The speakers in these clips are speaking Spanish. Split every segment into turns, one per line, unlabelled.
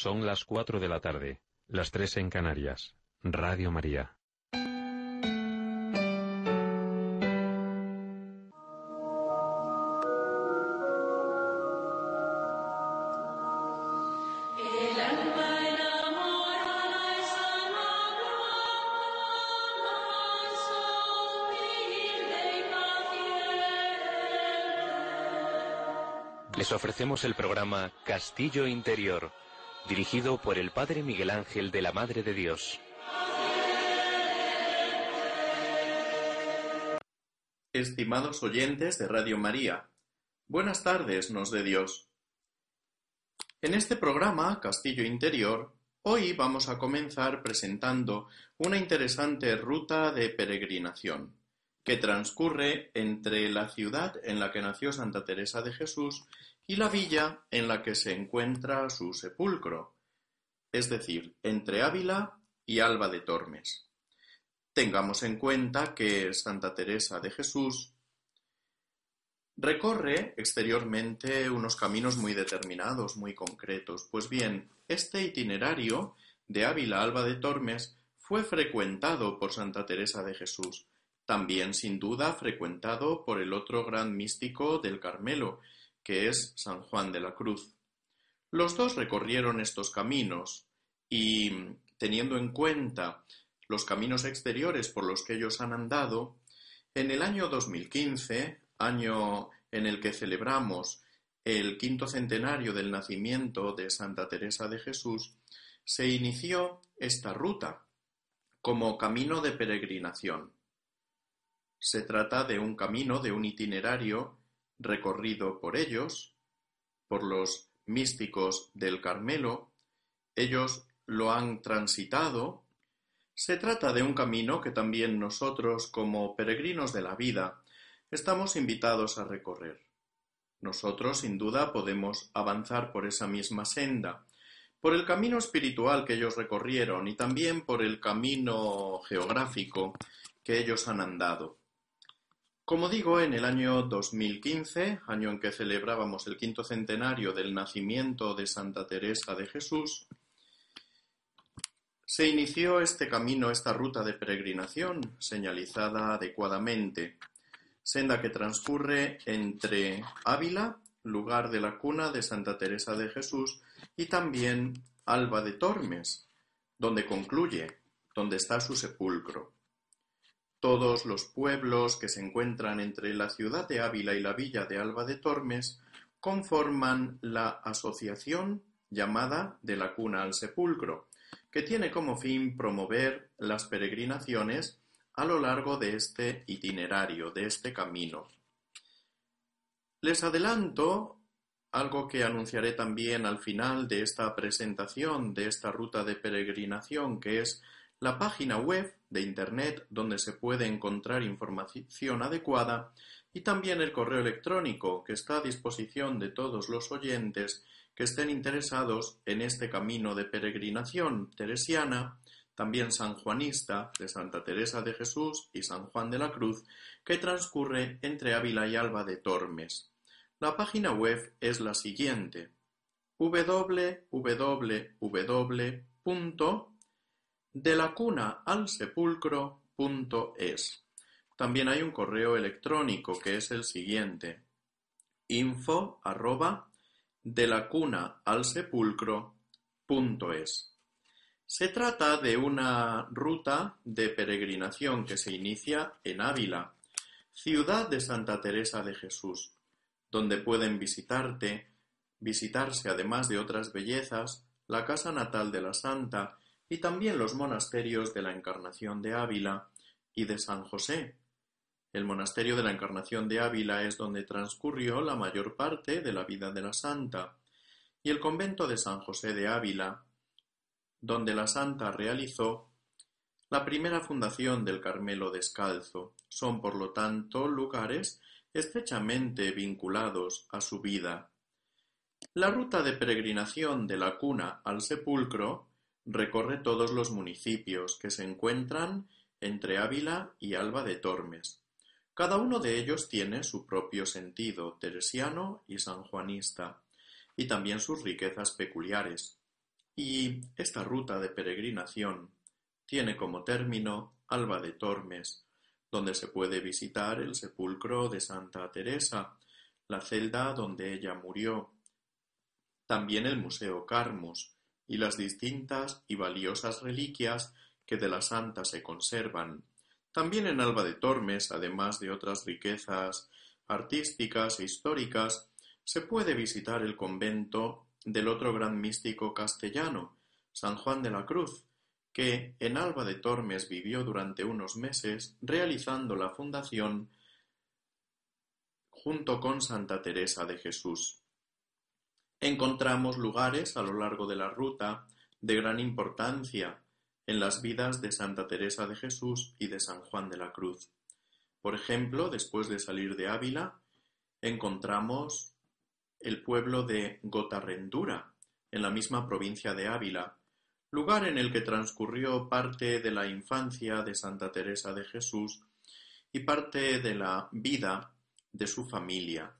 Son las cuatro de la tarde, las tres en Canarias. Radio María.
Les ofrecemos el programa Castillo Interior, dirigido por el Padre Miguel Ángel de la Madre de Dios.
Estimados oyentes de Radio María, buenas tardes, nos de Dios. En este programa, Castillo Interior, hoy vamos a comenzar presentando una interesante ruta de peregrinación que transcurre entre la ciudad en la que nació Santa Teresa de Jesús y la villa en la que se encuentra su sepulcro, es decir, entre Ávila y Alba de Tormes. Tengamos en cuenta que Santa Teresa de Jesús recorre exteriormente unos caminos muy determinados, muy concretos. Pues bien, este itinerario de Ávila Alba de Tormes fue frecuentado por Santa Teresa de Jesús, también sin duda frecuentado por el otro gran místico del Carmelo, que es San Juan de la Cruz. Los dos recorrieron estos caminos y, teniendo en cuenta los caminos exteriores por los que ellos han andado, en el año 2015, año en el que celebramos el quinto centenario del nacimiento de Santa Teresa de Jesús, se inició esta ruta como camino de peregrinación. Se trata de un camino, de un itinerario recorrido por ellos, por los místicos del Carmelo, ellos lo han transitado. Se trata de un camino que también nosotros, como peregrinos de la vida, estamos invitados a recorrer. Nosotros, sin duda, podemos avanzar por esa misma senda, por el camino espiritual que ellos recorrieron y también por el camino geográfico que ellos han andado. Como digo, en el año 2015, año en que celebrábamos el quinto centenario del nacimiento de Santa Teresa de Jesús, se inició este camino, esta ruta de peregrinación, señalizada adecuadamente, senda que transcurre entre Ávila, lugar de la cuna de Santa Teresa de Jesús, y también Alba de Tormes, donde concluye, donde está su sepulcro. Todos los pueblos que se encuentran entre la ciudad de Ávila y la villa de Alba de Tormes conforman la asociación llamada de la cuna al sepulcro, que tiene como fin promover las peregrinaciones a lo largo de este itinerario, de este camino. Les adelanto algo que anunciaré también al final de esta presentación de esta ruta de peregrinación, que es la página web de Internet donde se puede encontrar información adecuada y también el correo electrónico que está a disposición de todos los oyentes que estén interesados en este camino de peregrinación teresiana, también sanjuanista de Santa Teresa de Jesús y San Juan de la Cruz, que transcurre entre Ávila y Alba de Tormes. La página web es la siguiente www de la cuna al sepulcro.es. También hay un correo electrónico que es el siguiente info arroba de la cuna al. Se trata de una ruta de peregrinación que se inicia en Ávila, ciudad de Santa Teresa de Jesús, donde pueden visitarte, visitarse además de otras bellezas, la casa natal de la Santa y también los monasterios de la Encarnación de Ávila y de San José. El monasterio de la Encarnación de Ávila es donde transcurrió la mayor parte de la vida de la santa, y el convento de San José de Ávila, donde la santa realizó la primera fundación del Carmelo Descalzo. Son, por lo tanto, lugares estrechamente vinculados a su vida. La ruta de peregrinación de la cuna al sepulcro Recorre todos los municipios que se encuentran entre Ávila y Alba de Tormes. Cada uno de ellos tiene su propio sentido teresiano y sanjuanista, y también sus riquezas peculiares. Y esta ruta de peregrinación tiene como término Alba de Tormes, donde se puede visitar el sepulcro de Santa Teresa, la celda donde ella murió, también el Museo Carmus y las distintas y valiosas reliquias que de la santa se conservan. También en Alba de Tormes, además de otras riquezas artísticas e históricas, se puede visitar el convento del otro gran místico castellano, San Juan de la Cruz, que en Alba de Tormes vivió durante unos meses realizando la fundación junto con Santa Teresa de Jesús. Encontramos lugares a lo largo de la ruta de gran importancia en las vidas de Santa Teresa de Jesús y de San Juan de la Cruz. Por ejemplo, después de salir de Ávila, encontramos el pueblo de Gotarrendura, en la misma provincia de Ávila, lugar en el que transcurrió parte de la infancia de Santa Teresa de Jesús y parte de la vida de su familia.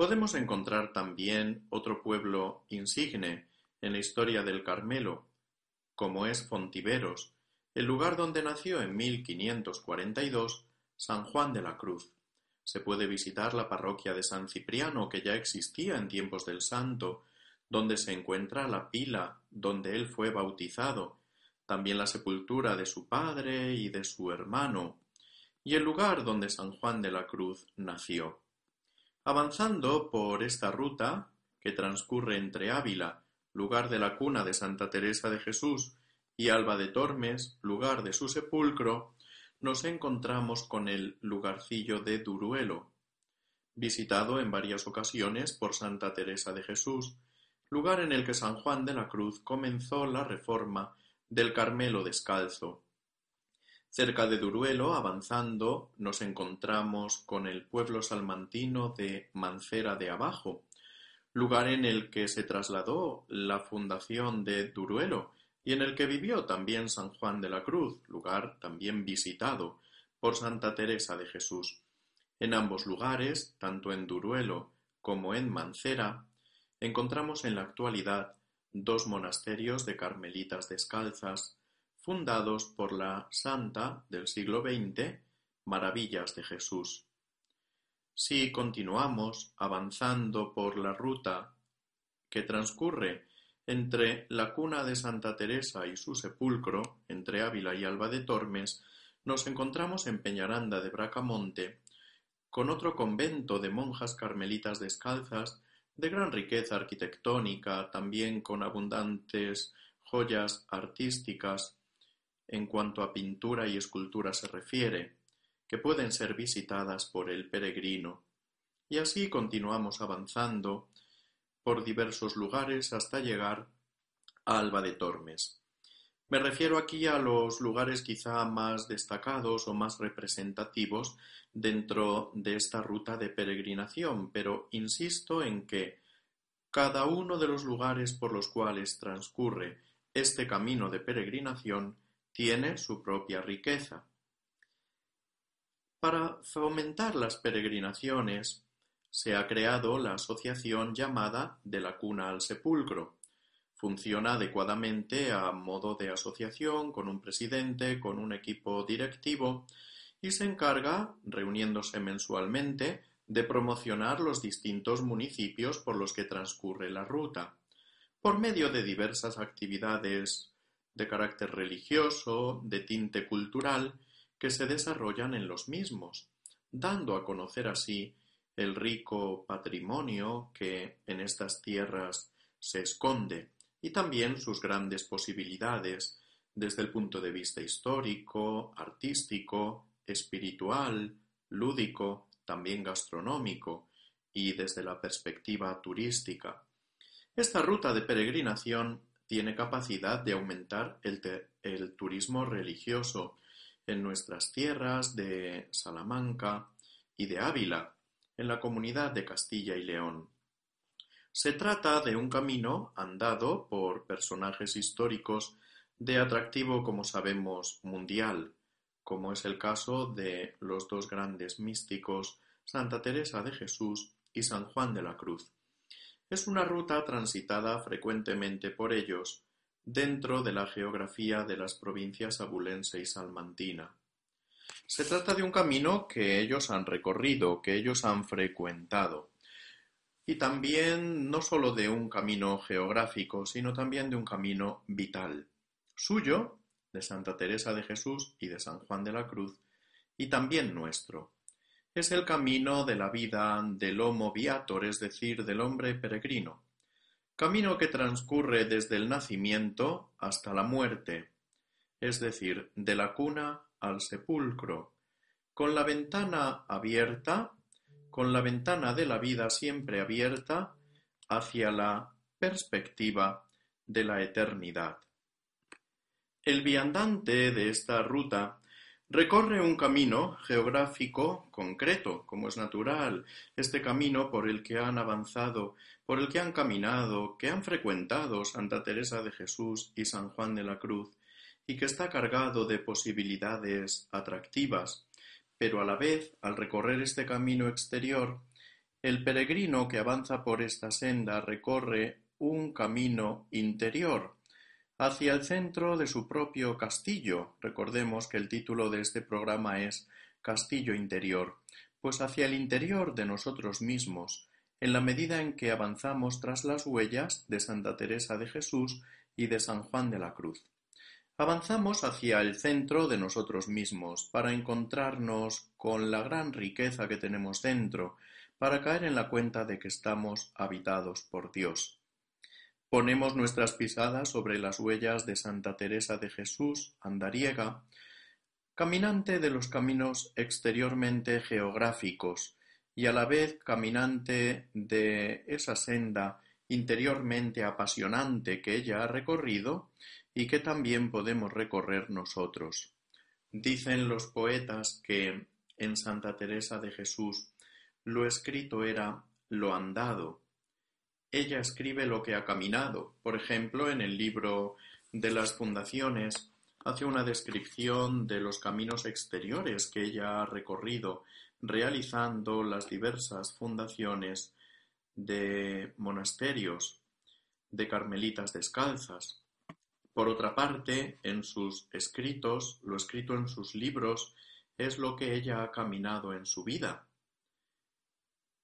Podemos encontrar también otro pueblo insigne en la historia del Carmelo, como es Fontiveros, el lugar donde nació en 1542 San Juan de la Cruz. Se puede visitar la parroquia de San Cipriano, que ya existía en tiempos del santo, donde se encuentra la pila donde él fue bautizado, también la sepultura de su padre y de su hermano, y el lugar donde San Juan de la Cruz nació. Avanzando por esta ruta, que transcurre entre Ávila, lugar de la cuna de Santa Teresa de Jesús, y Alba de Tormes, lugar de su sepulcro, nos encontramos con el lugarcillo de Duruelo, visitado en varias ocasiones por Santa Teresa de Jesús, lugar en el que San Juan de la Cruz comenzó la reforma del Carmelo descalzo. Cerca de Duruelo, avanzando, nos encontramos con el pueblo salmantino de Mancera de Abajo, lugar en el que se trasladó la fundación de Duruelo y en el que vivió también San Juan de la Cruz, lugar también visitado por Santa Teresa de Jesús. En ambos lugares, tanto en Duruelo como en Mancera, encontramos en la actualidad dos monasterios de carmelitas descalzas, fundados por la santa del siglo XX, Maravillas de Jesús. Si continuamos avanzando por la ruta que transcurre entre la cuna de Santa Teresa y su sepulcro, entre Ávila y Alba de Tormes, nos encontramos en Peñaranda de Bracamonte, con otro convento de monjas carmelitas descalzas de gran riqueza arquitectónica, también con abundantes joyas artísticas en cuanto a pintura y escultura se refiere, que pueden ser visitadas por el peregrino. Y así continuamos avanzando por diversos lugares hasta llegar a Alba de Tormes. Me refiero aquí a los lugares quizá más destacados o más representativos dentro de esta ruta de peregrinación, pero insisto en que cada uno de los lugares por los cuales transcurre este camino de peregrinación tiene su propia riqueza. Para fomentar las peregrinaciones se ha creado la asociación llamada de la cuna al sepulcro, Funciona adecuadamente a modo de asociación, con un presidente, con un equipo directivo, y se encarga, reuniéndose mensualmente, de promocionar los distintos municipios por los que transcurre la ruta, por medio de diversas actividades de carácter religioso, de tinte cultural, que se desarrollan en los mismos, dando a conocer así el rico patrimonio que en estas tierras se esconde y también sus grandes posibilidades desde el punto de vista histórico, artístico, espiritual, lúdico, también gastronómico y desde la perspectiva turística. Esta ruta de peregrinación tiene capacidad de aumentar el, turismo religioso en nuestras tierras de Salamanca y de Ávila, en la comunidad de Castilla y León. Se trata de un camino andado por personajes históricos de atractivo, como sabemos, mundial, como es el caso de los dos grandes místicos Santa Teresa de Jesús y San Juan de la Cruz. Es una ruta transitada frecuentemente por ellos, dentro de la geografía de las provincias abulense y salmantina. Se trata de un camino que ellos han recorrido, que ellos han frecuentado, y también no sólo de un camino geográfico, sino también de un camino vital, suyo, de Santa Teresa de Jesús y de San Juan de la Cruz, y también nuestro. Es el camino de la vida del homo viator, es decir, del hombre peregrino, camino que transcurre desde el nacimiento hasta la muerte, es decir, de la cuna al sepulcro, con la ventana abierta, con la ventana de la vida siempre abierta hacia la perspectiva de la eternidad. El viandante de esta ruta recorre un camino geográfico concreto, como es natural, este camino por el que han avanzado, por el que han caminado, que han frecuentado Santa Teresa de Jesús y San Juan de la Cruz, y que está cargado de posibilidades atractivas, pero a la vez, al recorrer este camino exterior, el peregrino que avanza por esta senda recorre un camino interior, hacia el centro de su propio castillo. Recordemos que el título de este programa es Castillo Interior, pues hacia el interior de nosotros mismos, en la medida en que avanzamos tras las huellas de Santa Teresa de Jesús y de San Juan de la Cruz. Avanzamos hacia el centro de nosotros mismos para encontrarnos con la gran riqueza que tenemos dentro, para caer en la cuenta de que estamos habitados por Dios. Ponemos nuestras pisadas sobre las huellas de Santa Teresa de Jesús, andariega, caminante de los caminos exteriormente geográficos y a la vez caminante de esa senda interiormente apasionante que ella ha recorrido y que también podemos recorrer nosotros. Dicen los poetas que en Santa Teresa de Jesús lo escrito era lo andado. Ella escribe lo que ha caminado. Por ejemplo, en el libro de las fundaciones hace una descripción de los caminos exteriores que ella ha recorrido realizando las diversas fundaciones de monasterios de carmelitas descalzas. Por otra parte, en sus escritos, lo escrito en sus libros, es lo que ella ha caminado en su vida.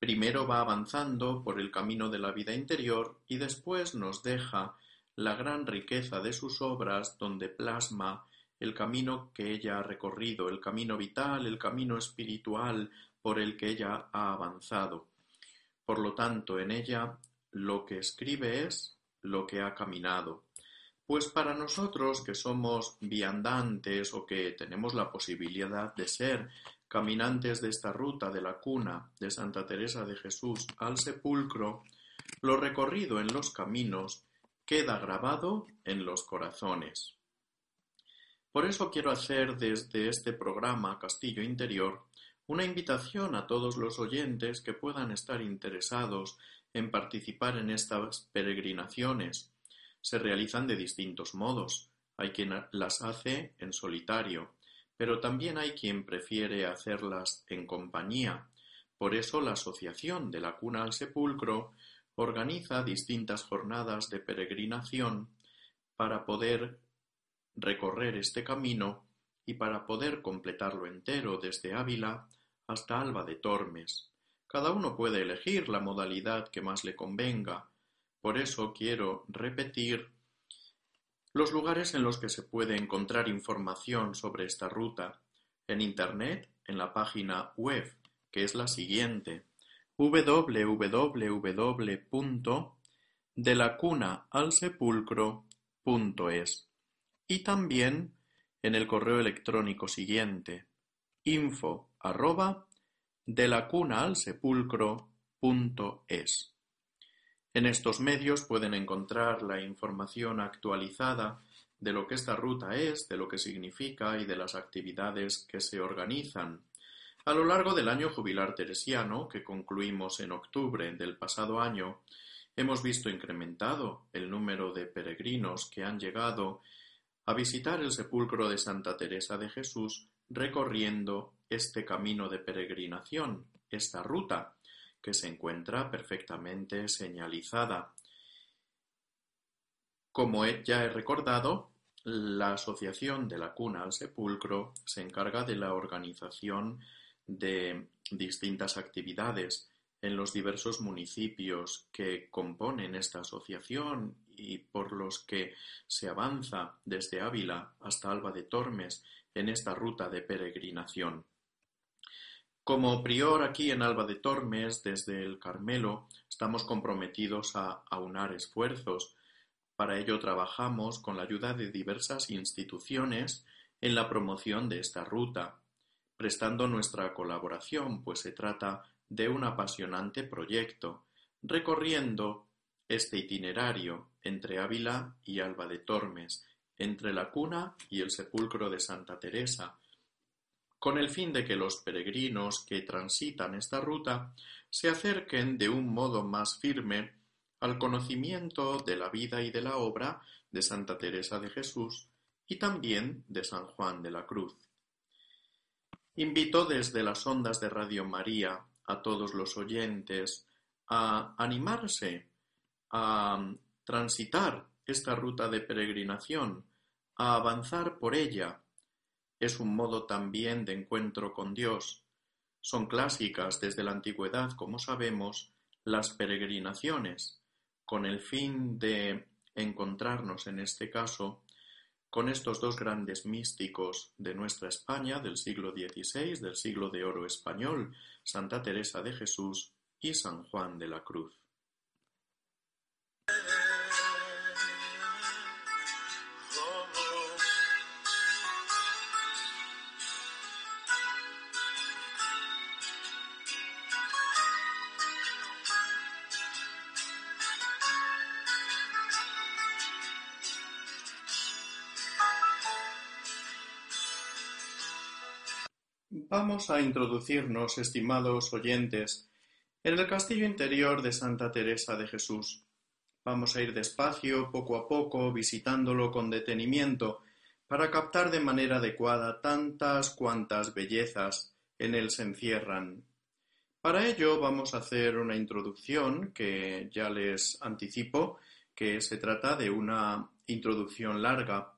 Primero va avanzando por el camino de la vida interior y después nos deja la gran riqueza de sus obras donde plasma el camino que ella ha recorrido, el camino vital, el camino espiritual por el que ella ha avanzado. Por lo tanto, en ella lo que escribe es lo que ha caminado. Pues para nosotros que somos viandantes o que tenemos la posibilidad de ser caminantes de esta ruta de la cuna de Santa Teresa de Jesús al sepulcro, lo recorrido en los caminos queda grabado en los corazones. Por eso quiero hacer desde este programa Castillo Interior una invitación a todos los oyentes que puedan estar interesados en participar en estas peregrinaciones se realizan de distintos modos. Hay quien las hace en solitario, pero también hay quien prefiere hacerlas en compañía. Por eso la Asociación de la Cuna al Sepulcro organiza distintas jornadas de peregrinación para poder recorrer este camino y para poder completarlo entero desde Ávila hasta Alba de Tormes. Cada uno puede elegir la modalidad que más le convenga, por eso quiero repetir los lugares en los que se puede encontrar información sobre esta ruta en Internet en la página web, que es la siguiente www.delacunaalsepulcro.es y también en el correo electrónico siguiente info. En estos medios pueden encontrar la información actualizada de lo que esta ruta es, de lo que significa y de las actividades que se organizan. A lo largo del año jubilar teresiano, que concluimos en octubre del pasado año, hemos visto incrementado el número de peregrinos que han llegado a visitar el sepulcro de Santa Teresa de Jesús recorriendo este camino de peregrinación, esta ruta, que se encuentra perfectamente señalizada. Como ya he recordado, la Asociación de la Cuna al Sepulcro se encarga de la organización de distintas actividades en los diversos municipios que componen esta asociación y por los que se avanza desde Ávila hasta Alba de Tormes en esta ruta de peregrinación. Como prior aquí en Alba de Tormes, desde el Carmelo, estamos comprometidos a aunar esfuerzos. Para ello trabajamos con la ayuda de diversas instituciones en la promoción de esta ruta, prestando nuestra colaboración, pues se trata de un apasionante proyecto, recorriendo este itinerario entre Ávila y Alba de Tormes, entre la cuna y el sepulcro de Santa Teresa, con el fin de que los peregrinos que transitan esta ruta se acerquen de un modo más firme al conocimiento de la vida y de la obra de Santa Teresa de Jesús y también de San Juan de la Cruz. Invito desde las ondas de Radio María a todos los oyentes a animarse a transitar esta ruta de peregrinación, a avanzar por ella. Es un modo también de encuentro con Dios. Son clásicas desde la antigüedad, como sabemos, las peregrinaciones, con el fin de encontrarnos en este caso con estos dos grandes místicos de nuestra España del siglo XVI, del siglo de oro español, Santa Teresa de Jesús y San Juan de la Cruz. Vamos a introducirnos, estimados oyentes, en el castillo interior de Santa Teresa de Jesús. Vamos a ir despacio, poco a poco, visitándolo con detenimiento, para captar de manera adecuada tantas cuantas bellezas en él se encierran. Para ello vamos a hacer una introducción que ya les anticipo que se trata de una introducción larga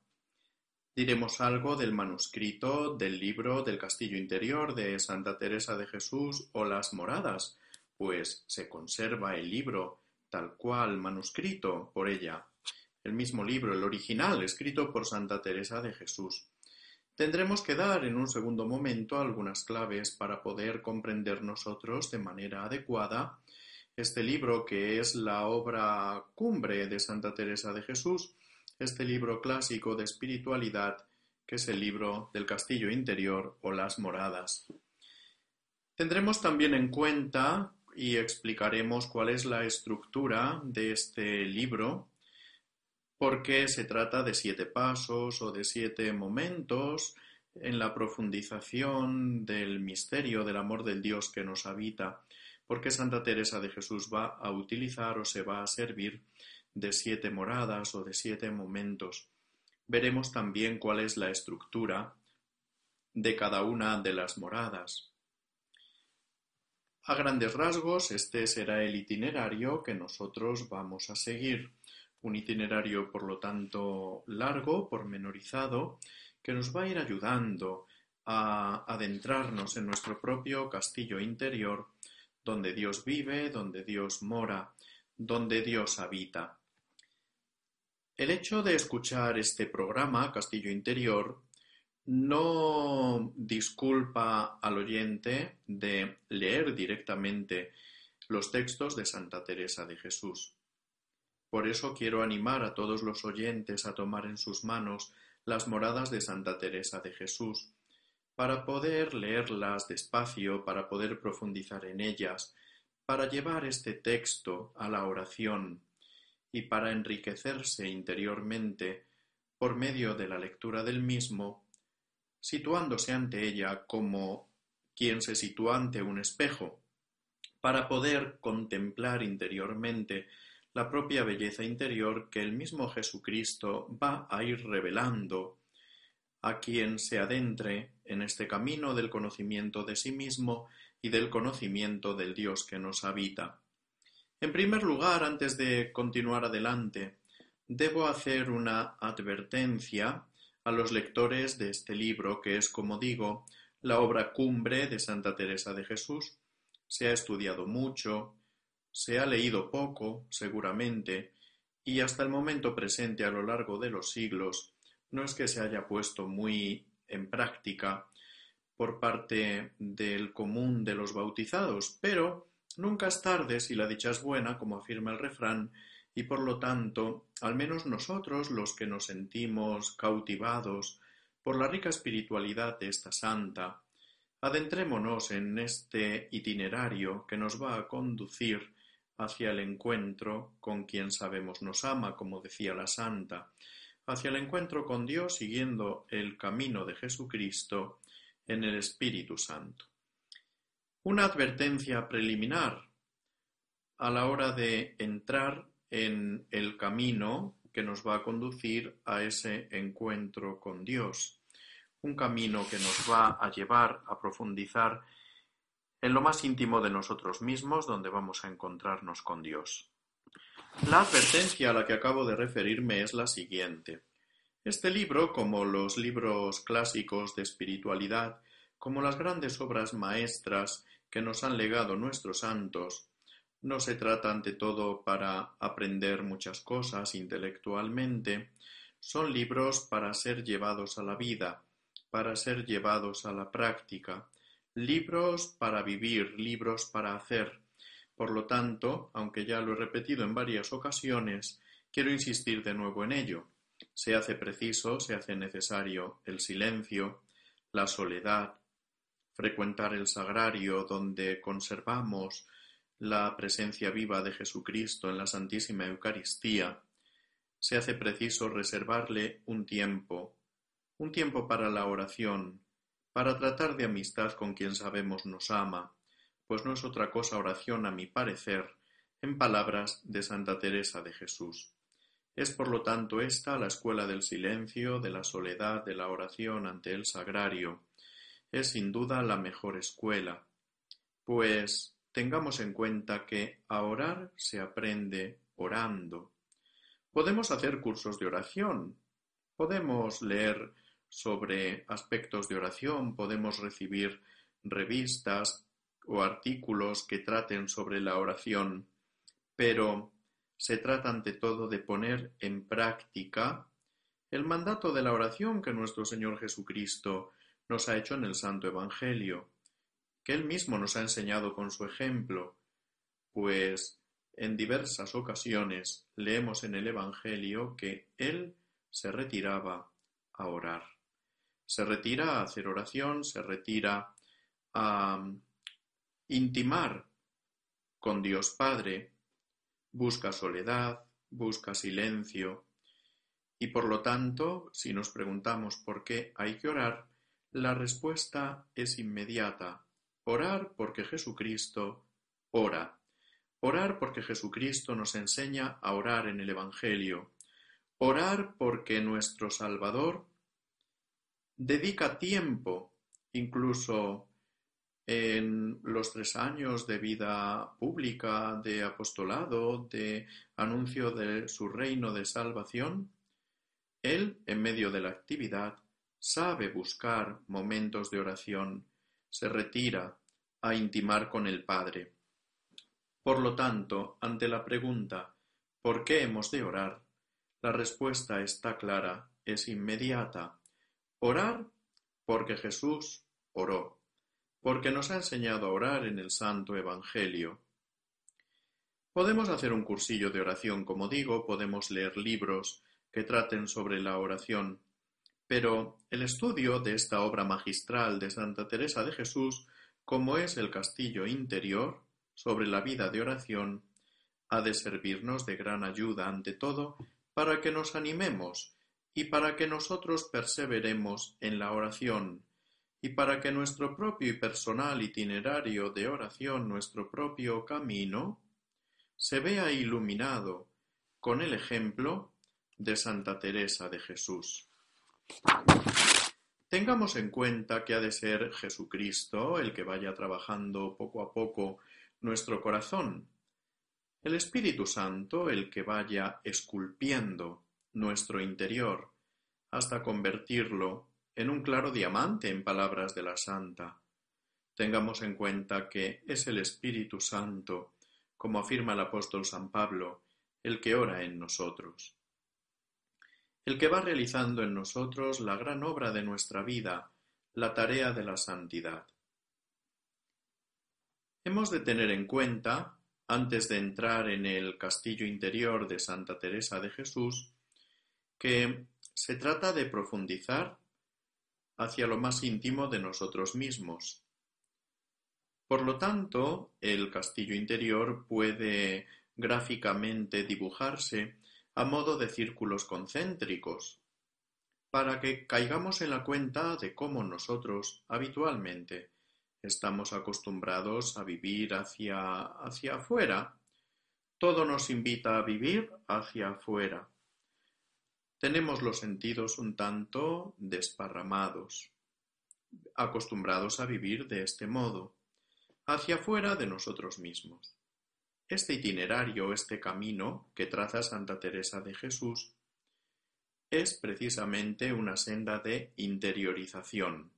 Diremos algo del manuscrito del libro del Castillo Interior de Santa Teresa de Jesús o las Moradas, pues se conserva el libro tal cual manuscrito por ella, el mismo libro, el original, escrito por Santa Teresa de Jesús. Tendremos que dar en un segundo momento algunas claves para poder comprender nosotros de manera adecuada este libro que es la obra cumbre de Santa Teresa de Jesús este libro clásico de espiritualidad que es el libro del castillo interior o las moradas. Tendremos también en cuenta y explicaremos cuál es la estructura de este libro, por qué se trata de siete pasos o de siete momentos en la profundización del misterio del amor del Dios que nos habita, por qué Santa Teresa de Jesús va a utilizar o se va a servir de siete moradas o de siete momentos. Veremos también cuál es la estructura de cada una de las moradas. A grandes rasgos, este será el itinerario que nosotros vamos a seguir. Un itinerario, por lo tanto, largo, pormenorizado, que nos va a ir ayudando a adentrarnos en nuestro propio castillo interior, donde Dios vive, donde Dios mora, donde Dios habita. El hecho de escuchar este programa, Castillo Interior, no disculpa al oyente de leer directamente los textos de Santa Teresa de Jesús. Por eso quiero animar a todos los oyentes a tomar en sus manos las moradas de Santa Teresa de Jesús, para poder leerlas despacio, para poder profundizar en ellas, para llevar este texto a la oración, y para enriquecerse interiormente por medio de la lectura del mismo, situándose ante ella como quien se sitúa ante un espejo, para poder contemplar interiormente la propia belleza interior que el mismo Jesucristo va a ir revelando a quien se adentre en este camino del conocimiento de sí mismo y del conocimiento del Dios que nos habita. En primer lugar, antes de continuar adelante, debo hacer una advertencia a los lectores de este libro, que es, como digo, la obra cumbre de Santa Teresa de Jesús. Se ha estudiado mucho, se ha leído poco, seguramente, y hasta el momento presente a lo largo de los siglos no es que se haya puesto muy en práctica por parte del común de los bautizados, pero nunca es tarde si la dicha es buena, como afirma el refrán, y por lo tanto, al menos nosotros, los que nos sentimos cautivados por la rica espiritualidad de esta santa, adentrémonos en este itinerario que nos va a conducir hacia el encuentro con quien sabemos nos ama, como decía la santa, hacia el encuentro con Dios siguiendo el camino de Jesucristo en el Espíritu Santo. Una advertencia preliminar a la hora de entrar en el camino que nos va a conducir a ese encuentro con Dios. Un camino que nos va a llevar a profundizar en lo más íntimo de nosotros mismos, donde vamos a encontrarnos con Dios. La advertencia a la que acabo de referirme es la siguiente. Este libro, como los libros clásicos de espiritualidad, como las grandes obras maestras que nos han legado nuestros santos, no se trata ante todo para aprender muchas cosas intelectualmente, son libros para ser llevados a la vida, para ser llevados a la práctica, libros para vivir, libros para hacer. Por lo tanto, aunque ya lo he repetido en varias ocasiones, quiero insistir de nuevo en ello. Se hace preciso, se hace necesario el silencio, la soledad, frecuentar el sagrario donde conservamos la presencia viva de Jesucristo en la Santísima Eucaristía, se hace preciso reservarle un tiempo, un tiempo para la oración, para tratar de amistad con quien sabemos nos ama, pues no es otra cosa oración a mi parecer, en palabras de Santa Teresa de Jesús. Es por lo tanto esta la escuela del silencio, de la soledad, de la oración ante el sagrario. Es sin duda la mejor escuela, pues tengamos en cuenta que a orar se aprende orando. Podemos hacer cursos de oración, podemos leer sobre aspectos de oración, podemos recibir revistas o artículos que traten sobre la oración, pero se trata ante todo de poner en práctica el mandato de la oración que nuestro Señor Jesucristo nos ha hecho en el Santo Evangelio, que Él mismo nos ha enseñado con su ejemplo, pues en diversas ocasiones leemos en el Evangelio que Él se retiraba a orar. Se retira a hacer oración, se retira a intimar con Dios Padre, busca soledad, busca silencio, y por lo tanto, si nos preguntamos por qué hay que orar, la respuesta es inmediata. Orar porque Jesucristo ora. Orar porque Jesucristo nos enseña a orar en el Evangelio. Orar porque nuestro Salvador dedica tiempo, incluso en los tres años de vida pública, de apostolado, de anuncio de su reino de salvación, él, en medio de la actividad, sabe buscar momentos de oración, se retira a intimar con el Padre. Por lo tanto, ante la pregunta ¿por qué hemos de orar? La respuesta está clara, es inmediata. Orar porque Jesús oró, porque nos ha enseñado a orar en el Santo Evangelio. Podemos hacer un cursillo de oración, como digo, podemos leer libros que traten sobre la oración, pero el estudio de esta obra magistral de Santa Teresa de Jesús, como es el castillo interior sobre la vida de oración, ha de servirnos de gran ayuda ante todo para que nos animemos y para que nosotros perseveremos en la oración, y para que nuestro propio y personal itinerario de oración, nuestro propio camino, se vea iluminado con el ejemplo de Santa Teresa de Jesús. Tengamos en cuenta que ha de ser Jesucristo el que vaya trabajando poco a poco nuestro corazón. el Espíritu Santo el que vaya esculpiendo nuestro interior hasta convertirlo en un claro diamante en palabras de la Santa. Tengamos en cuenta que es el Espíritu Santo, como afirma el apóstol San Pablo, el que ora en nosotros. El que va realizando en nosotros la gran obra de nuestra vida, la tarea de la santidad. Hemos de tener en cuenta, antes de entrar en el castillo interior de Santa Teresa de Jesús, que se trata de profundizar hacia lo más íntimo de nosotros mismos. Por lo tanto, el castillo interior puede gráficamente dibujarse a modo de círculos concéntricos, para que caigamos en la cuenta de cómo nosotros habitualmente estamos acostumbrados a vivir hacia, hacia afuera. Todo nos invita a vivir hacia afuera. Tenemos los sentidos un tanto desparramados, acostumbrados a vivir de este modo, hacia afuera de nosotros mismos. Este itinerario, este camino que traza Santa Teresa de Jesús, es precisamente una senda de interiorización.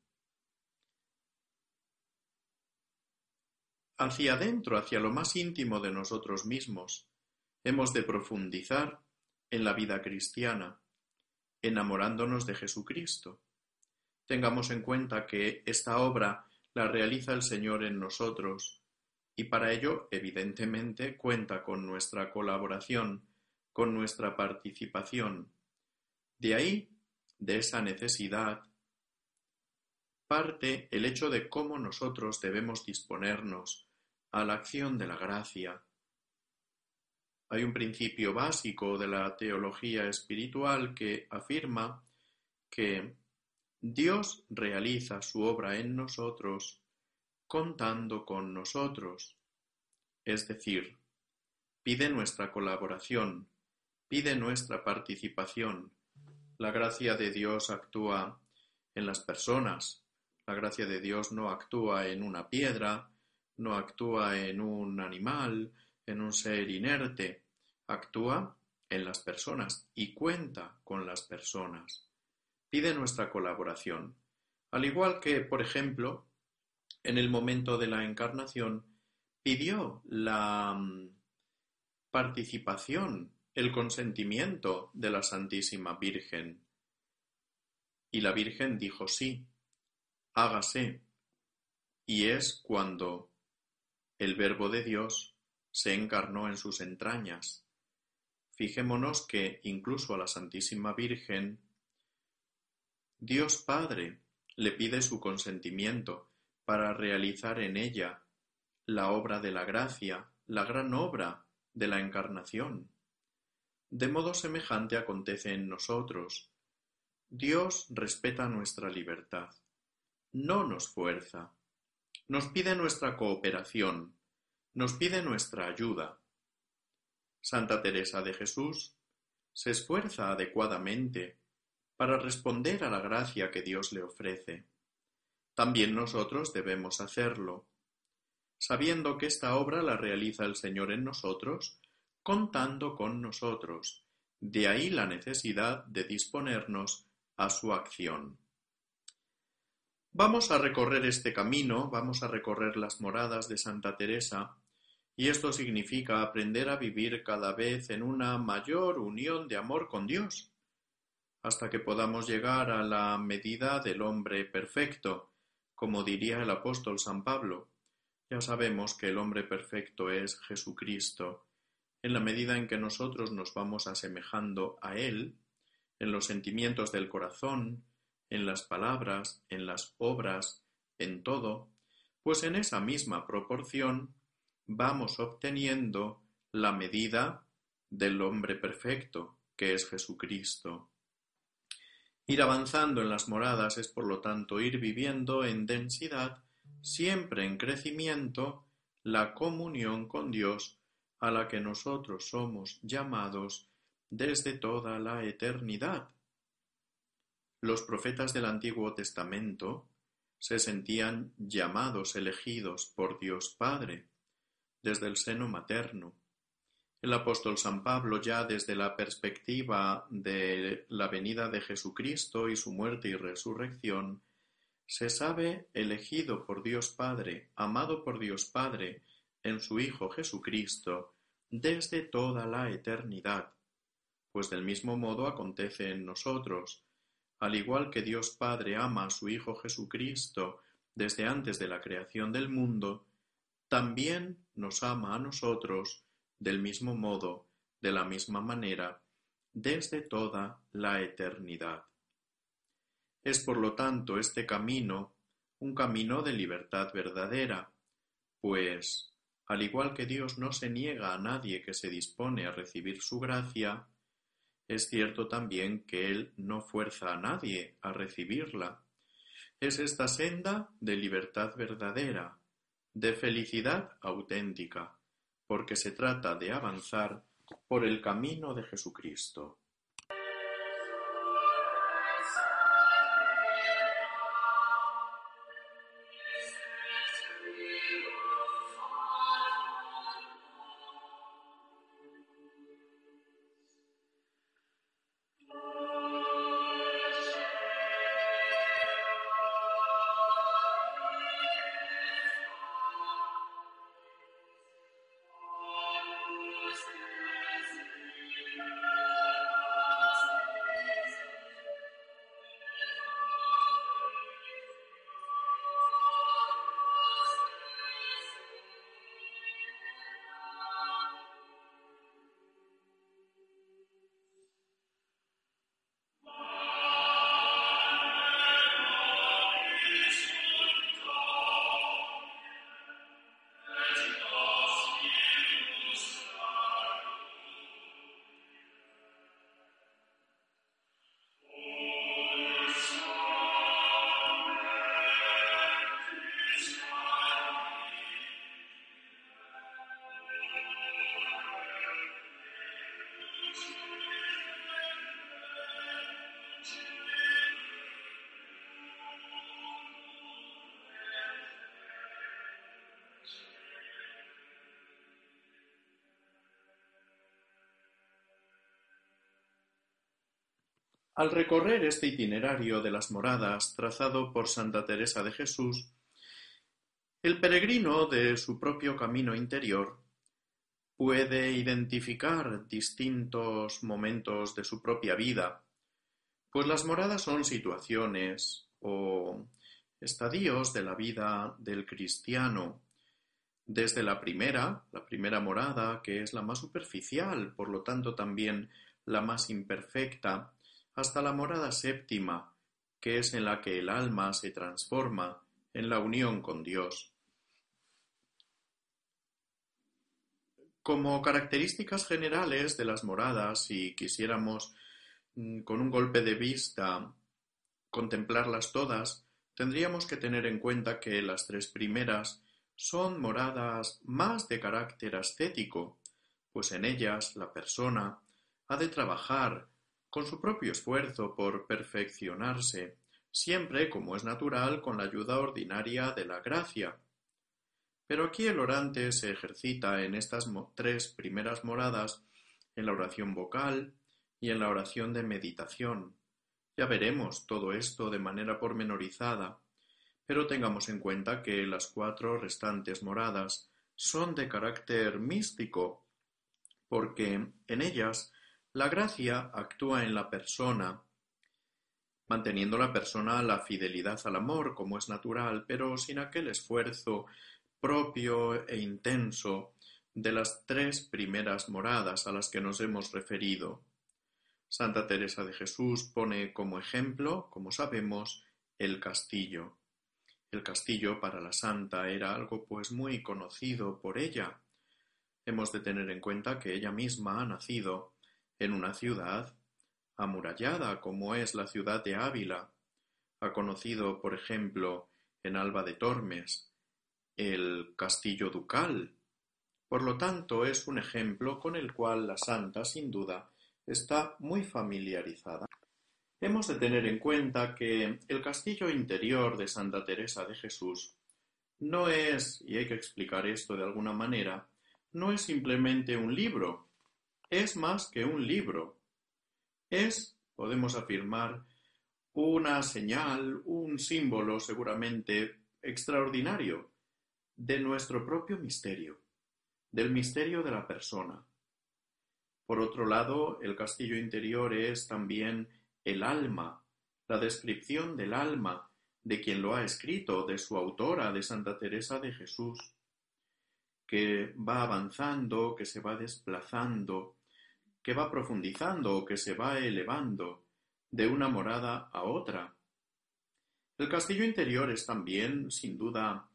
Hacia adentro, hacia lo más íntimo de nosotros mismos, hemos de profundizar en la vida cristiana, enamorándonos de Jesucristo. Tengamos en cuenta que esta obra la realiza el Señor en nosotros y para ello, evidentemente, cuenta con nuestra colaboración, con nuestra participación. De ahí, de esa necesidad, parte el hecho de cómo nosotros debemos disponernos a la acción de la gracia, hay un principio básico de la teología espiritual que afirma que Dios realiza su obra en nosotros contando con nosotros, es decir, pide nuestra colaboración, pide nuestra participación. La gracia de Dios actúa en las personas, la gracia de Dios no actúa en una piedra, no actúa en un animal, en un ser inerte, actúa en las personas y cuenta con las personas. Pide nuestra colaboración. Al igual que, por ejemplo, en el momento de la encarnación, pidió la mm, participación, el consentimiento de la Santísima Virgen. Y la Virgen dijo sí, hágase. Y es cuando el Verbo de Dios se encarnó en sus entrañas. Fijémonos que incluso a la Santísima Virgen Dios Padre le pide su consentimiento para realizar en ella la obra de la gracia, la gran obra de la encarnación. De modo semejante acontece en nosotros. Dios respeta nuestra libertad, no nos fuerza, nos pide nuestra cooperación, nos pide nuestra ayuda. Santa Teresa de Jesús se esfuerza adecuadamente para responder a la gracia que Dios le ofrece. También nosotros debemos hacerlo, sabiendo que esta obra la realiza el Señor en nosotros, contando con nosotros. De ahí la necesidad de disponernos a su acción. Vamos a recorrer este camino, vamos a recorrer las moradas de Santa Teresa, y esto significa aprender a vivir cada vez en una mayor unión de amor con Dios, hasta que podamos llegar a la medida del hombre perfecto, como diría el apóstol San Pablo. Ya sabemos que el hombre perfecto es Jesucristo. En la medida en que nosotros nos vamos asemejando a Él, en los sentimientos del corazón, en las palabras, en las obras, en todo, pues en esa misma proporción vamos obteniendo la medida del hombre perfecto, que es Jesucristo. Ir avanzando en las moradas es, por lo tanto, ir viviendo en densidad, siempre en crecimiento, la comunión con Dios a la que nosotros somos llamados desde toda la eternidad. Los profetas del Antiguo Testamento se sentían llamados elegidos por Dios Padre desde el seno materno, El apóstol San Pablo ya desde la perspectiva de la venida de Jesucristo y su muerte y resurrección, se sabe elegido por Dios Padre, amado por Dios Padre, en su Hijo Jesucristo, desde toda la eternidad. Pues del mismo modo acontece en nosotros, al igual que Dios Padre ama a su Hijo Jesucristo desde antes de la creación del mundo, también nos ama a nosotros del mismo modo, de la misma manera, desde toda la eternidad. Es por lo tanto este camino un camino de libertad verdadera, pues, al igual que Dios no se niega a nadie que se dispone a recibir su gracia, es cierto también que Él no fuerza a nadie a recibirla. Es esta senda de libertad verdadera, de felicidad auténtica, porque se trata de avanzar por el camino de Jesucristo. Al recorrer este itinerario de las moradas trazado por Santa Teresa de Jesús, el peregrino de su propio camino interior puede identificar distintos momentos de su propia vida, pues las moradas son situaciones o estadios de la vida del cristiano, desde la primera, la primera morada, que es la más superficial, por lo tanto también la más imperfecta, hasta la morada séptima, que es en la que el alma se transforma en la unión con Dios. Como características generales de las moradas, si quisiéramos mm, con un golpe de vista contemplarlas todas, tendríamos que tener en cuenta que las tres primeras son moradas más de carácter ascético, pues en ellas la persona ha de trabajar con su propio esfuerzo por perfeccionarse, siempre, como es natural, con la ayuda ordinaria de la gracia. Pero aquí el orante se ejercita en estas tres primeras moradas, en la oración vocal y en la oración de meditación. Ya veremos todo esto de manera pormenorizada, pero tengamos en cuenta que las cuatro restantes moradas son de carácter místico, porque en ellas la gracia actúa en la persona, manteniendo la persona la fidelidad al amor, como es natural, pero sin aquel esfuerzo propio e intenso de las tres primeras moradas a las que nos hemos referido. Santa Teresa de Jesús pone como ejemplo, como sabemos, el castillo. El castillo para la santa era algo pues muy conocido por ella. Hemos de tener en cuenta que ella misma ha nacido en una ciudad amurallada como es la ciudad de Ávila. Ha conocido, por ejemplo, en Alba de Tormes, el castillo ducal. Por lo tanto, es un ejemplo con el cual la santa, sin duda, está muy familiarizada. Hemos de tener en cuenta que el castillo interior de Santa Teresa de Jesús no es, y hay que explicar esto de alguna manera, no es simplemente un libro es más que un libro. Es, podemos afirmar, una señal, un símbolo seguramente extraordinario de nuestro propio misterio, del misterio de la persona. Por otro lado, el castillo interior es también el alma, la descripción del alma de quien lo ha escrito, de su autora, de Santa Teresa de Jesús, que va avanzando, que se va desplazando, que va profundizando, que se va elevando de una morada a otra. El castillo interior es también, sin duda,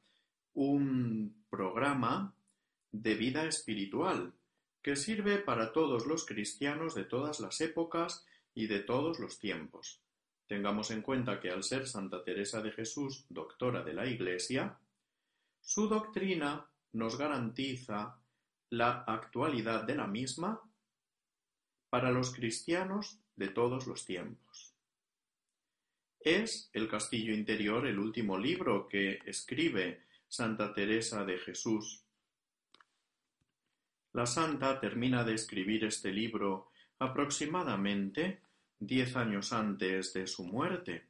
un programa de vida espiritual que sirve para todos los cristianos de todas las épocas y de todos los tiempos. Tengamos en cuenta que al ser Santa Teresa de Jesús doctora de la Iglesia, su doctrina nos garantiza la actualidad de la misma para los cristianos de todos los tiempos. Es el Castillo Interior el último libro que escribe Santa Teresa de Jesús. La santa termina de escribir este libro aproximadamente diez años antes de su muerte,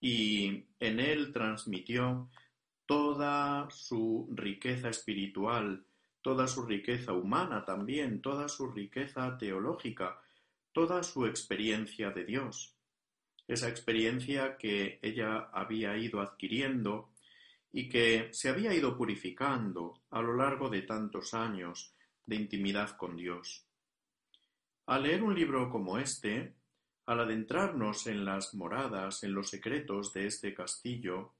y en él transmitió toda su riqueza espiritual, toda su riqueza humana también, toda su riqueza teológica, toda su experiencia de Dios. Esa experiencia que ella había ido adquiriendo y que se había ido purificando a lo largo de tantos años de intimidad con Dios. Al leer un libro como este, al adentrarnos en las moradas, en los secretos de este castillo,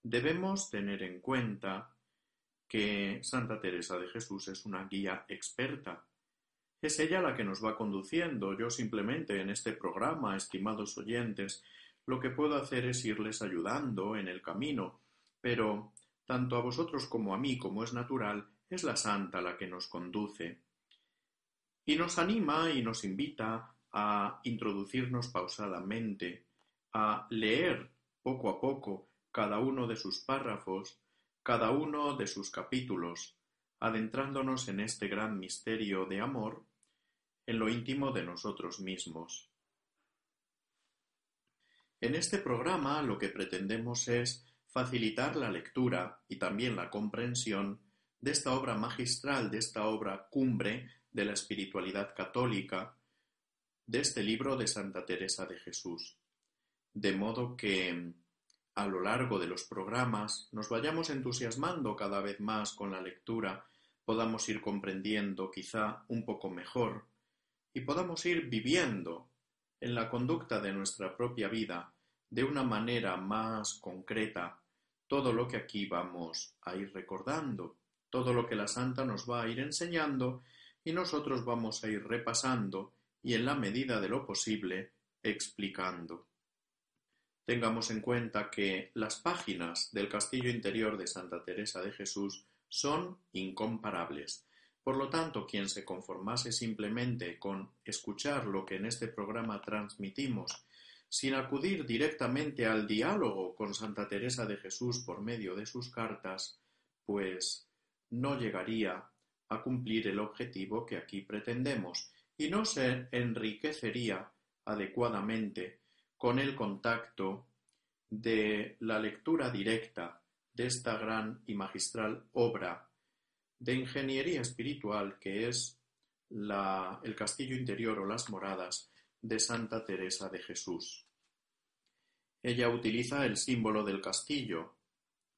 debemos tener en cuenta que Santa Teresa de Jesús es una guía experta. Es ella la que nos va conduciendo. Yo simplemente en este programa, estimados oyentes, lo que puedo hacer es irles ayudando en el camino, pero tanto a vosotros como a mí, como es natural, es la Santa la que nos conduce. Y nos anima y nos invita a introducirnos pausadamente, a leer poco a poco cada uno de sus párrafos, cada uno de sus capítulos, adentrándonos en este gran misterio de amor en lo íntimo de nosotros mismos. En este programa lo que pretendemos es facilitar la lectura y también la comprensión de esta obra magistral, de esta obra cumbre de la espiritualidad católica, de este libro de Santa Teresa de Jesús, de modo que a lo largo de los programas nos vayamos entusiasmando cada vez más con la lectura, podamos ir comprendiendo quizá un poco mejor y podamos ir viviendo en la conducta de nuestra propia vida de una manera más concreta todo lo que aquí vamos a ir recordando, todo lo que la Santa nos va a ir enseñando y nosotros vamos a ir repasando y en la medida de lo posible explicando. Tengamos en cuenta que las páginas del Castillo Interior de Santa Teresa de Jesús son incomparables. Por lo tanto, quien se conformase simplemente con escuchar lo que en este programa transmitimos, sin acudir directamente al diálogo con Santa Teresa de Jesús por medio de sus cartas, pues no llegaría a cumplir el objetivo que aquí pretendemos, y no se enriquecería adecuadamente con el contacto de la lectura directa de esta gran y magistral obra de ingeniería espiritual que es el castillo interior o las moradas de Santa Teresa de Jesús. Ella utiliza el símbolo del castillo.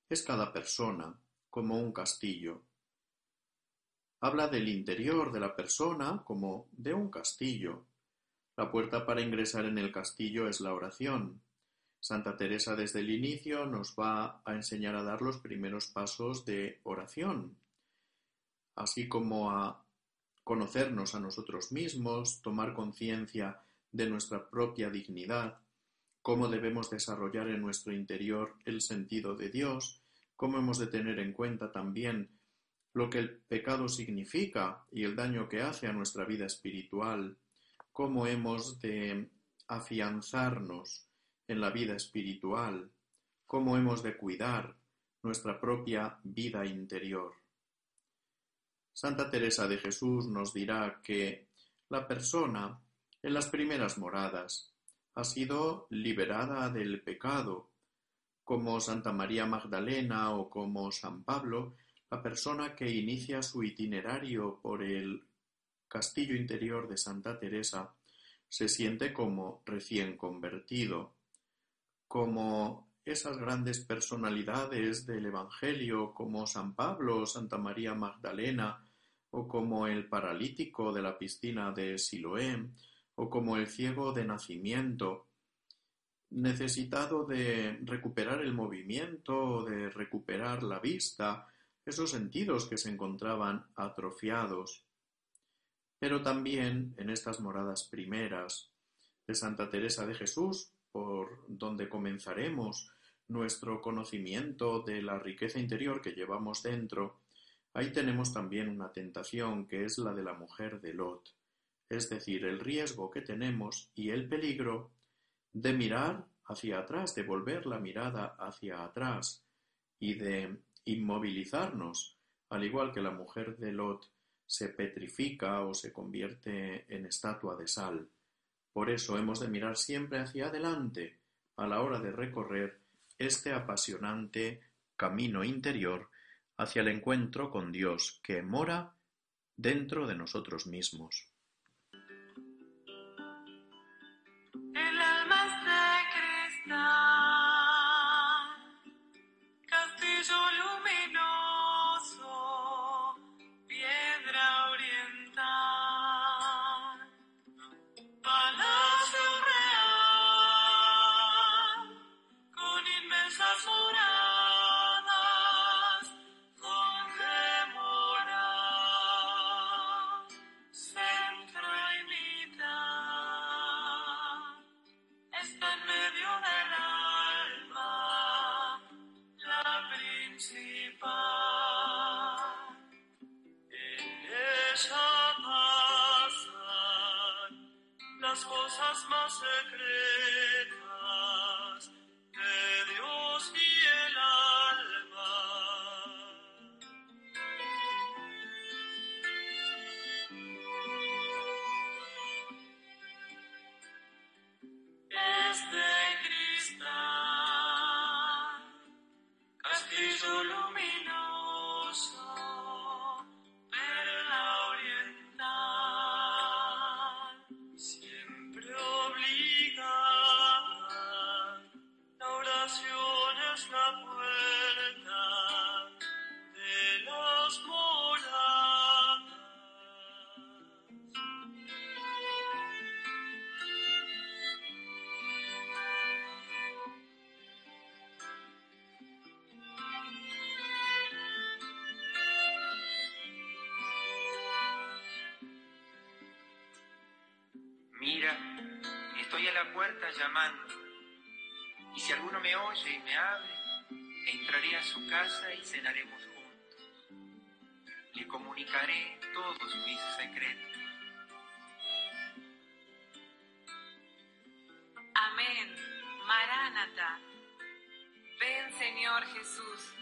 Es cada persona como un castillo Habla del interior de la persona como de un castillo. La puerta para ingresar en el castillo es la oración. Santa Teresa desde el inicio nos va a enseñar a dar los primeros pasos de oración, así como a conocernos a nosotros mismos, tomar conciencia de nuestra propia dignidad, cómo debemos desarrollar en nuestro interior el sentido de Dios, cómo hemos de tener en cuenta también lo que el pecado significa y el daño que hace a nuestra vida espiritual, cómo hemos de afianzarnos en la vida espiritual, cómo hemos de cuidar nuestra propia vida interior. Santa Teresa de Jesús nos dirá que la persona en las primeras moradas ha sido liberada del pecado, como Santa María Magdalena o como San Pablo, la persona que inicia su itinerario por el castillo interior de Santa Teresa se siente como recién convertido, como esas grandes personalidades del Evangelio como San Pablo Santa María Magdalena, o como el paralítico de la piscina de Siloé, o como el ciego de nacimiento, necesitado de recuperar el movimiento, de recuperar la vista, esos sentidos que se encontraban atrofiados. Pero también en estas moradas primeras de Santa Teresa de Jesús, por donde comenzaremos nuestro conocimiento de la riqueza interior que llevamos dentro, ahí tenemos también una tentación que es la de la mujer de Lot, es decir, el riesgo que tenemos y el peligro de mirar hacia atrás, de volver la mirada hacia atrás y de inmovilizarnos, al igual que la mujer de Lot se petrifica o se convierte en estatua de sal. Por eso hemos de mirar siempre hacia adelante a la hora de recorrer este apasionante camino interior hacia el encuentro con Dios que mora dentro de nosotros mismos.
Puerta llamando, y si alguno me oye y me abre, entraré a su casa y cenaremos juntos. Le comunicaré todos mis secretos.
Amén, Maránata. Ven, Señor Jesús.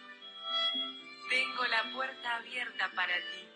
Tengo la puerta abierta para ti.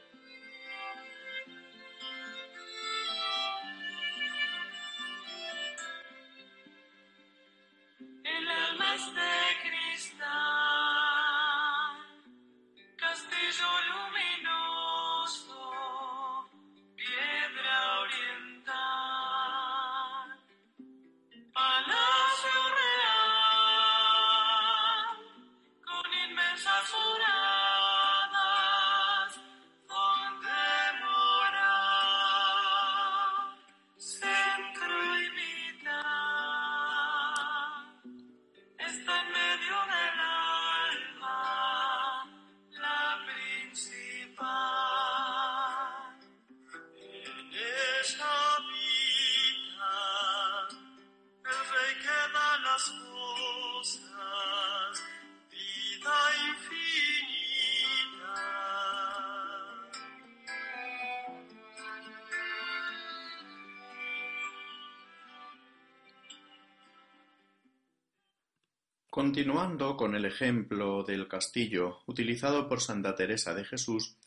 Continuando con el ejemplo del castillo utilizado por Santa Teresa de Jesús,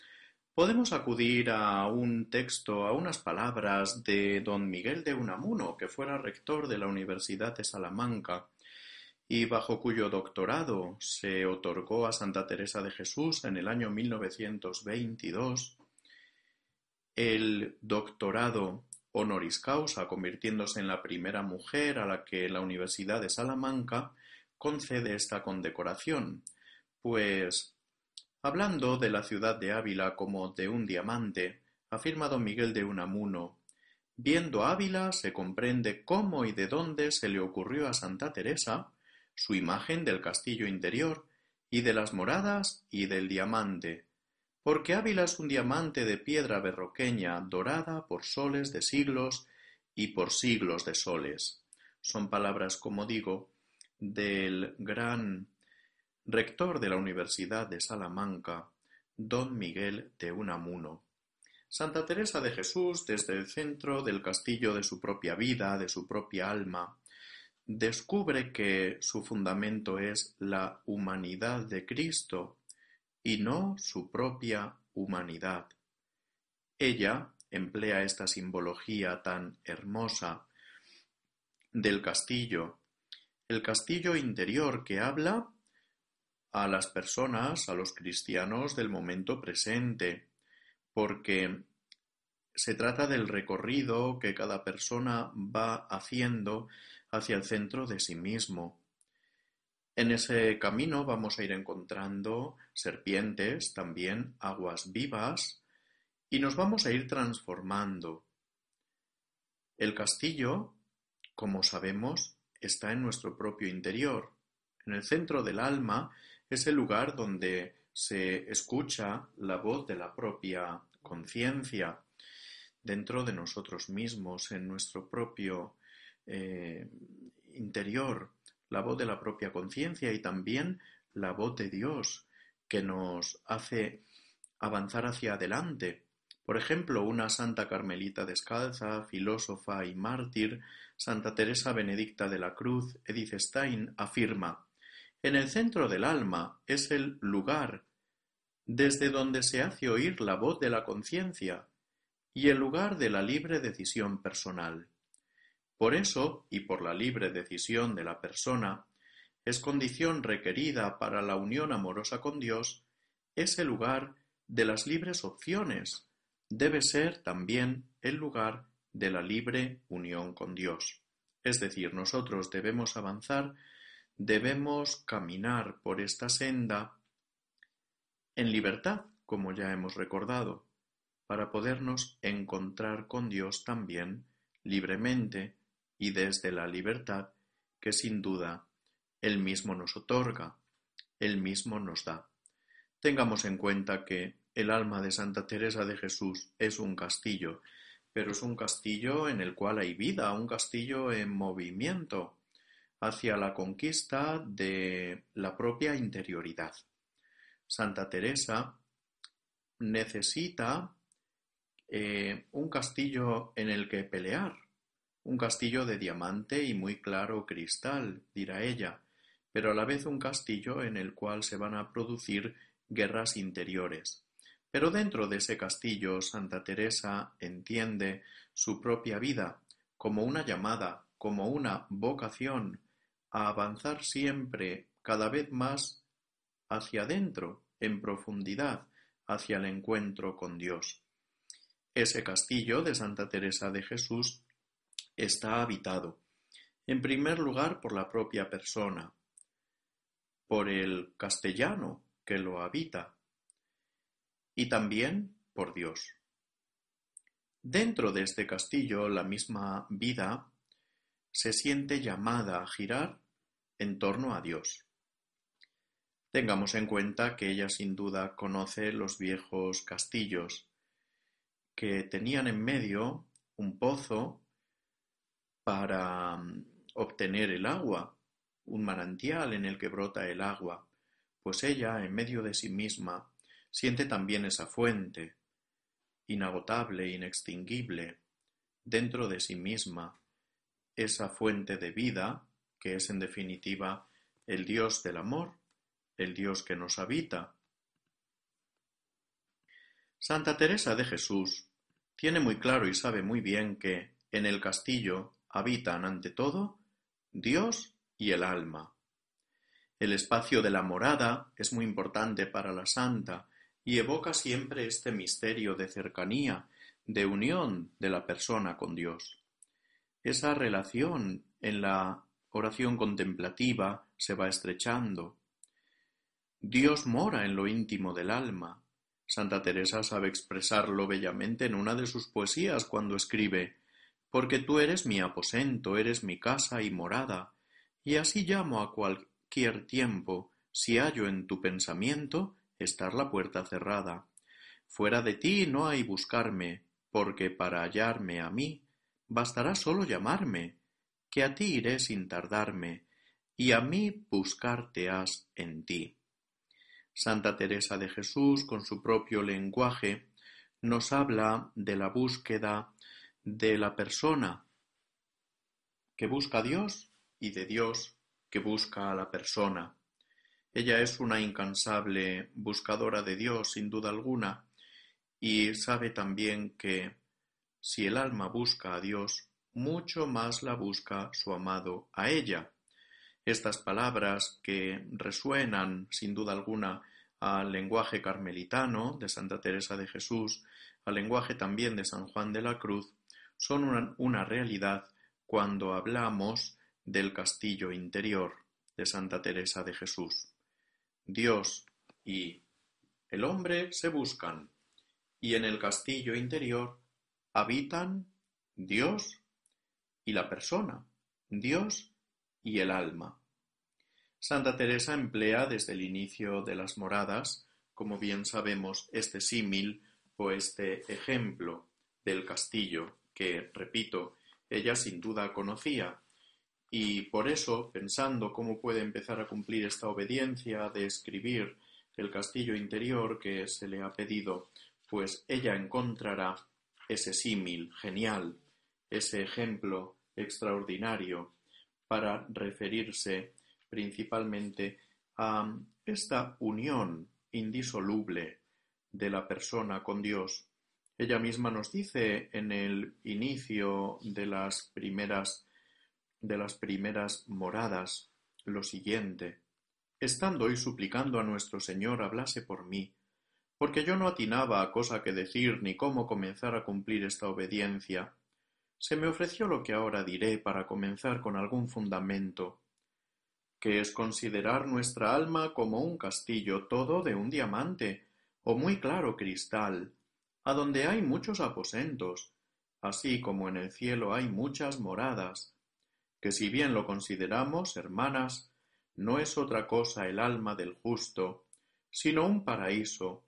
podemos acudir a un texto, a unas palabras de don Miguel de Unamuno, que fuera rector de la Universidad de Salamanca y bajo cuyo doctorado se otorgó a Santa Teresa de Jesús en el año 1922 el doctorado honoris causa, convirtiéndose en la primera mujer a la que la Universidad de Salamanca concede esta condecoración, pues hablando de la ciudad de Ávila como de un diamante, afirma don Miguel de Unamuno, viendo Ávila se comprende cómo y de dónde se le ocurrió a Santa Teresa su imagen del castillo interior y de las moradas y del diamante, porque Ávila es un diamante de piedra berroqueña dorada por soles de siglos y por siglos de soles. Son palabras, como digo, del gran rector de la Universidad de Salamanca, don Miguel de Unamuno. Santa Teresa de Jesús, desde el centro del castillo de su propia vida, de su propia alma, descubre que su fundamento es la humanidad de Cristo y no su propia humanidad. Ella emplea esta simbología tan hermosa del castillo, el castillo interior que habla a las personas, a los cristianos del momento presente, porque se trata del recorrido que cada persona va haciendo hacia el centro de sí mismo. En ese camino vamos a ir encontrando serpientes, también aguas vivas, y nos vamos a ir transformando. El castillo, como sabemos, está en nuestro propio interior. En el centro del alma es el lugar donde se escucha la voz de la propia conciencia dentro de nosotros mismos, en nuestro propio eh, interior, la voz de la propia conciencia y también la voz de Dios que nos hace avanzar hacia adelante. Por ejemplo, una santa carmelita descalza, filósofa y mártir, Santa Teresa Benedicta de la Cruz, Edith Stein, afirma En el centro del alma es el lugar desde donde se hace oír la voz de la conciencia y el lugar de la libre decisión personal. Por eso, y por la libre decisión de la persona, es condición requerida para la unión amorosa con Dios, ese lugar de las libres opciones debe ser también el lugar de la libre unión con Dios. Es decir, nosotros debemos avanzar, debemos caminar por esta senda en libertad, como ya hemos recordado, para podernos encontrar con Dios también libremente y desde la libertad que sin duda Él mismo nos otorga, Él mismo nos da. Tengamos en cuenta que el alma de Santa Teresa de Jesús es un castillo, pero es un castillo en el cual hay vida, un castillo en movimiento hacia la conquista de la propia interioridad. Santa Teresa necesita eh, un castillo en el que pelear, un castillo de diamante y muy claro cristal, dirá ella, pero a la vez un castillo en el cual se van a producir guerras interiores. Pero dentro de ese castillo Santa Teresa entiende su propia vida como una llamada, como una vocación a avanzar siempre cada vez más hacia adentro, en profundidad, hacia el encuentro con Dios. Ese castillo de Santa Teresa de Jesús está habitado, en primer lugar por la propia persona, por el castellano que lo habita, y también por Dios. Dentro de este castillo la misma vida se siente llamada a girar en torno a Dios. Tengamos en cuenta que ella sin duda conoce los viejos castillos que tenían en medio un pozo para mm, obtener el agua, un manantial en el que brota el agua, pues ella, en medio de sí misma, siente también esa fuente, inagotable, inextinguible, dentro de sí misma, esa fuente de vida, que es en definitiva el Dios del amor, el Dios que nos habita. Santa Teresa de Jesús tiene muy claro y sabe muy bien que en el castillo habitan ante todo Dios y el alma. El espacio de la morada es muy importante para la santa y evoca siempre este misterio de cercanía, de unión de la persona con Dios. Esa relación en la oración contemplativa se va estrechando. Dios mora en lo íntimo del alma. Santa Teresa sabe expresarlo bellamente en una de sus poesías cuando escribe Porque tú eres mi aposento, eres mi casa y morada, y así llamo a cualquier tiempo, si hallo en tu pensamiento estar la puerta cerrada. Fuera de ti no hay buscarme, porque para hallarme a mí bastará solo llamarme, que a ti iré sin tardarme, y a mí buscarte has en ti. Santa Teresa de Jesús, con su propio lenguaje, nos habla de la búsqueda de la persona que busca a Dios y de Dios que busca a la persona. Ella es una incansable buscadora de Dios, sin duda alguna, y sabe también que si el alma busca a Dios, mucho más la busca su amado a ella. Estas palabras que resuenan, sin duda alguna, al lenguaje carmelitano de Santa Teresa de Jesús, al lenguaje también de San Juan de la Cruz, son una, realidad cuando hablamos del castillo interior de Santa Teresa de Jesús. Dios y el hombre se buscan, y en el castillo interior habitan Dios y la persona, Dios y el alma. Santa Teresa emplea desde el inicio de las moradas, como bien sabemos, este símil o este ejemplo del castillo que, repito, ella sin duda conocía, y por eso, pensando cómo puede empezar a cumplir esta obediencia de escribir el castillo interior que se le ha pedido, pues ella encontrará ese símil genial, ese ejemplo extraordinario para referirse principalmente a esta unión indisoluble de la persona con Dios. Ella misma nos dice en el inicio de las primeras de las primeras moradas lo siguiente. Estando hoy suplicando a nuestro Señor hablase por mí, porque yo no atinaba a cosa que decir ni cómo comenzar a cumplir esta obediencia, se me ofreció lo que ahora diré para comenzar con algún fundamento, que es considerar nuestra alma como un castillo todo de un diamante, o muy claro cristal, a donde hay muchos aposentos, así como en el cielo hay muchas moradas, que si bien lo consideramos, hermanas, no es otra cosa el alma del justo, sino un paraíso,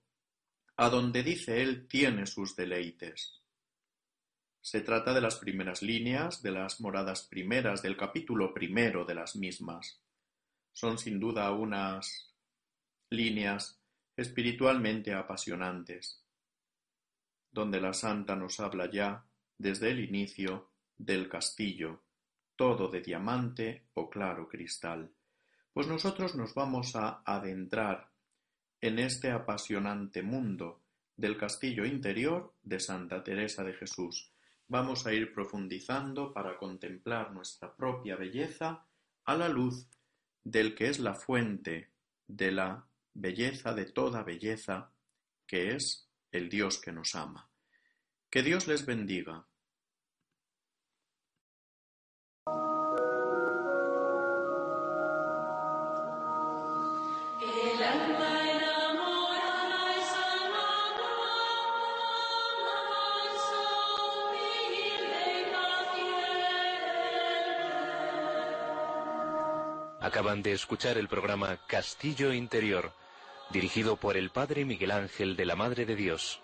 a donde dice él tiene sus deleites. Se trata de las primeras líneas de las moradas primeras del capítulo primero de las mismas. Son sin duda unas líneas espiritualmente apasionantes, donde la santa nos habla ya, desde el inicio, del castillo, todo de diamante o claro cristal. Pues nosotros nos vamos a adentrar en este apasionante mundo del castillo interior de Santa Teresa de Jesús. Vamos a ir profundizando para contemplar nuestra propia belleza a la luz del que es la fuente de la belleza de toda belleza, que es el Dios que nos ama. Que Dios les bendiga.
Acaban de escuchar el programa Castillo Interior, dirigido por el Padre Miguel Ángel de la Madre de Dios.